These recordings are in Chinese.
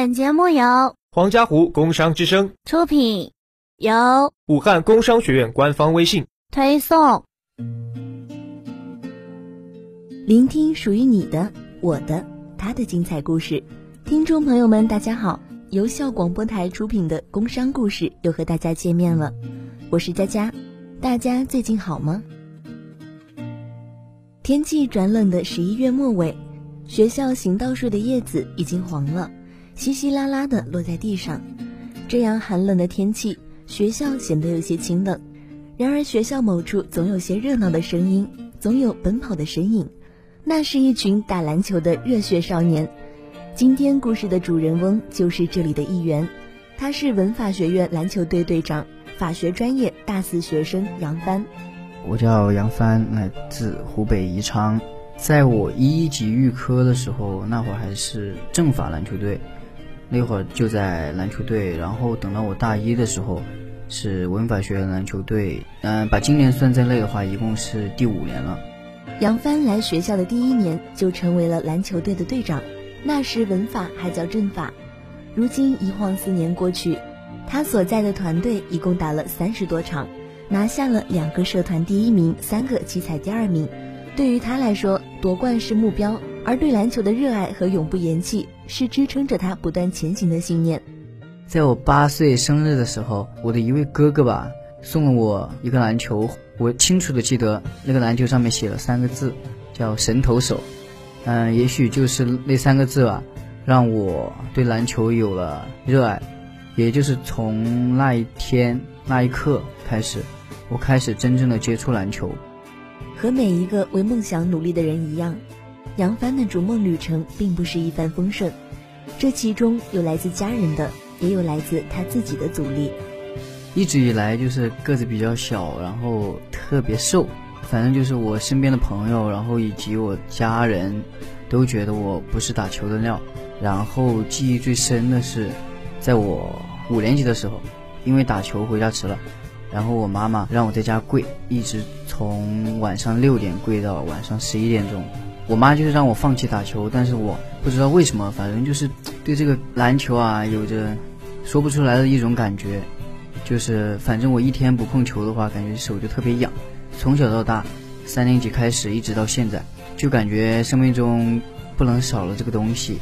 本节目由黄家湖工商之声出品，由武汉工商学院官方微信推送。聆听属于你的、我的、他的精彩故事。听众朋友们，大家好！由校广播台出品的《工商故事》又和大家见面了，我是佳佳。大家最近好吗？天气转冷的十一月末尾，学校行道树的叶子已经黄了，稀稀拉拉的落在地上。这样寒冷的天气，学校显得有些清冷。然而，学校某处总有些热闹的声音，总有奔跑的身影，那是一群打篮球的热血少年。今天故事的主人翁就是这里的一员，他是文法学院篮球队队长，法学专业大四学生杨帆。我叫杨帆，来自湖北宜昌。在我一级预科的时候，那会儿还是政法篮球队，那会儿就在篮球队。然后等到我大一的时候，是文法学院篮球队。嗯，把今年算在内的话，一共是第五年了。杨帆来学校的第一年就成为了篮球队的队长，那时文法还叫政法。如今一晃四年过去，他所在的团队一共打了三十多场。拿下了两个社团第一名，三个奇才第二名。对于他来说，夺冠是目标，而对篮球的热爱和永不言弃是支撑着他不断前行的信念。在我八岁生日的时候，我的一位哥哥吧送了我一个篮球，我清楚的记得那个篮球上面写了三个字，叫“神投手”。嗯，也许就是那三个字吧，让我对篮球有了热爱。也就是从那一天那一刻开始。我开始真正的接触篮球，和每一个为梦想努力的人一样，杨帆的逐梦旅程并不是一帆风顺，这其中有来自家人的，也有来自他自己的阻力。一直以来就是个子比较小，然后特别瘦，反正就是我身边的朋友，然后以及我家人，都觉得我不是打球的料。然后记忆最深的是，在我五年级的时候，因为打球回家迟了。然后我妈妈让我在家跪，一直从晚上六点跪到晚上十一点钟。我妈就是让我放弃打球，但是我不知道为什么，反正就是对这个篮球啊有着说不出来的一种感觉，就是反正我一天不碰球的话，感觉手就特别痒。从小到大，三年级开始一直到现在，就感觉生命中不能少了这个东西。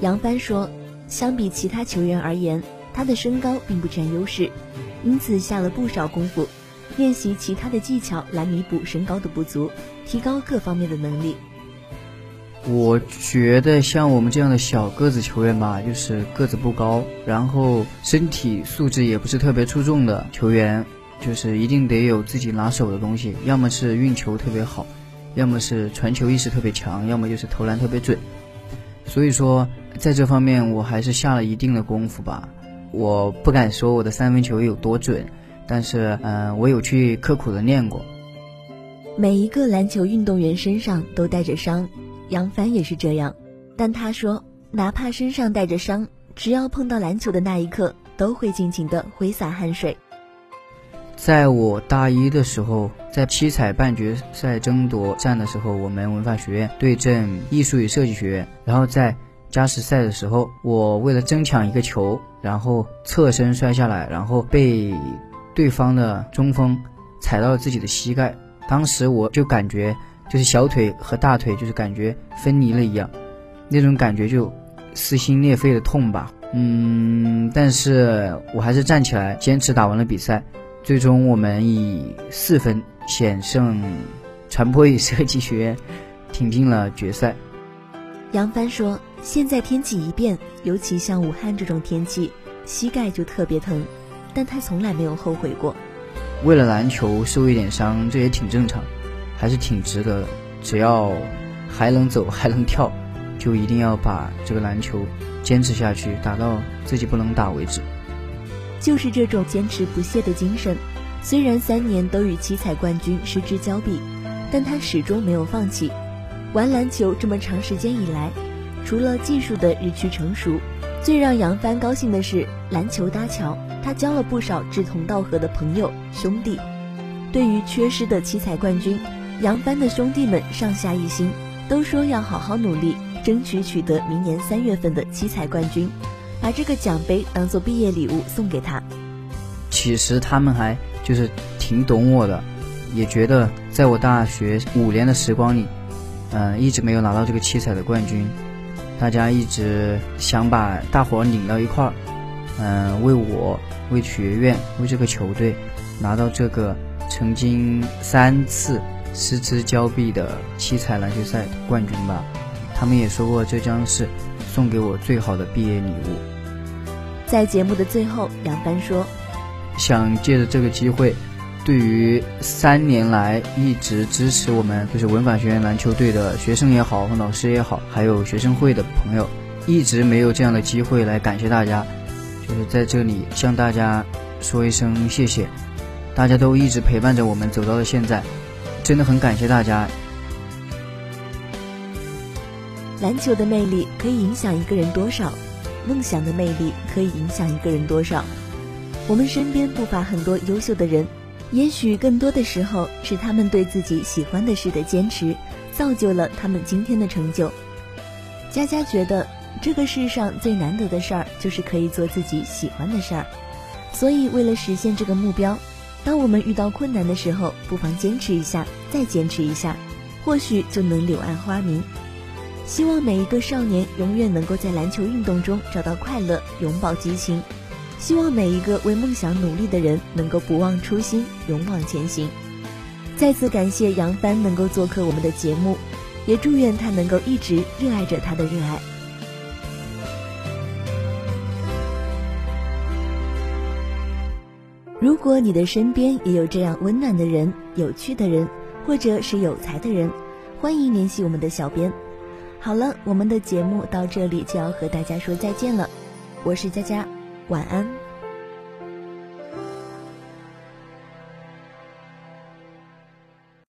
杨帆说，相比其他球员而言，他的身高并不占优势。因此下了不少功夫，练习其他的技巧来弥补身高的不足，提高各方面的能力。我觉得像我们这样的小个子球员吧，就是个子不高，然后身体素质也不是特别出众的球员，就是一定得有自己拿手的东西，要么是运球特别好，要么是传球意识特别强，要么就是投篮特别准。所以说，在这方面我还是下了一定的功夫吧。我不敢说我的三分球有多准，但是，嗯，我有去刻苦的练过。每一个篮球运动员身上都带着伤，杨帆也是这样。但他说，哪怕身上带着伤，只要碰到篮球的那一刻，都会尽情的挥洒汗水。在我大一的时候，在七彩半决赛争夺战的时候，我们文化学院对阵艺术与设计学院，然后在。加时赛的时候，我为了争抢一个球，然后侧身摔下来，然后被对方的中锋踩到了自己的膝盖。当时我就感觉就是小腿和大腿就是感觉分离了一样，那种感觉就撕心裂肺的痛吧。嗯，但是我还是站起来坚持打完了比赛。最终我们以四分险胜传播与设计学院，挺进了决赛。杨帆说。现在天气一变，尤其像武汉这种天气，膝盖就特别疼，但他从来没有后悔过。为了篮球受一点伤，这也挺正常，还是挺值得的。只要还能走还能跳，就一定要把这个篮球坚持下去，打到自己不能打为止。就是这种坚持不懈的精神，虽然三年都与七彩冠军失之交臂，但他始终没有放弃。玩篮球这么长时间以来。除了技术的日趋成熟，最让杨帆高兴的是篮球搭桥，他交了不少志同道合的朋友兄弟。对于缺失的七彩冠军，杨帆的兄弟们上下一心，都说要好好努力，争取取得明年三月份的七彩冠军，把这个奖杯当做毕业礼物送给他。其实他们还就是挺懂我的，也觉得在我大学五年的时光里，嗯，一直没有拿到这个七彩的冠军，大家一直想把大伙儿拧到一块儿，嗯，为我、为学院、为这个球队拿到这个曾经三次失之交臂的七彩篮球赛冠军吧。他们也说过，这将是送给我最好的毕业礼物。在节目的最后，杨帆说。想借着这个机会，对于三年来一直支持我们就是文法学院篮球队的学生也好，老师也好，还有学生会的朋友，一直没有这样的机会来感谢大家，就是在这里向大家说一声谢谢，大家都一直陪伴着我们走到了现在，真的很感谢大家。篮球的魅力可以影响一个人多少？梦想的魅力可以影响一个人多少？我们身边不乏很多优秀的人，也许更多的时候是他们对自己喜欢的事的坚持，造就了他们今天的成就。佳佳觉得这个世上最难得的事儿就是可以做自己喜欢的事儿，所以为了实现这个目标，当我们遇到困难的时候，不妨坚持一下，再坚持一下，或许就能柳暗花明。希望每一个少年永远能够在篮球运动中找到快乐，永葆激情。希望每一个为梦想努力的人能够不忘初心，勇往前行。再次感谢杨帆能够做客我们的节目，也祝愿他能够一直热爱着他的热爱。如果你的身边也有这样温暖的人、有趣的人，或者是有才的人，欢迎联系我们的小编。好了，我们的节目到这里就要和大家说再见了，我是佳佳。晚安。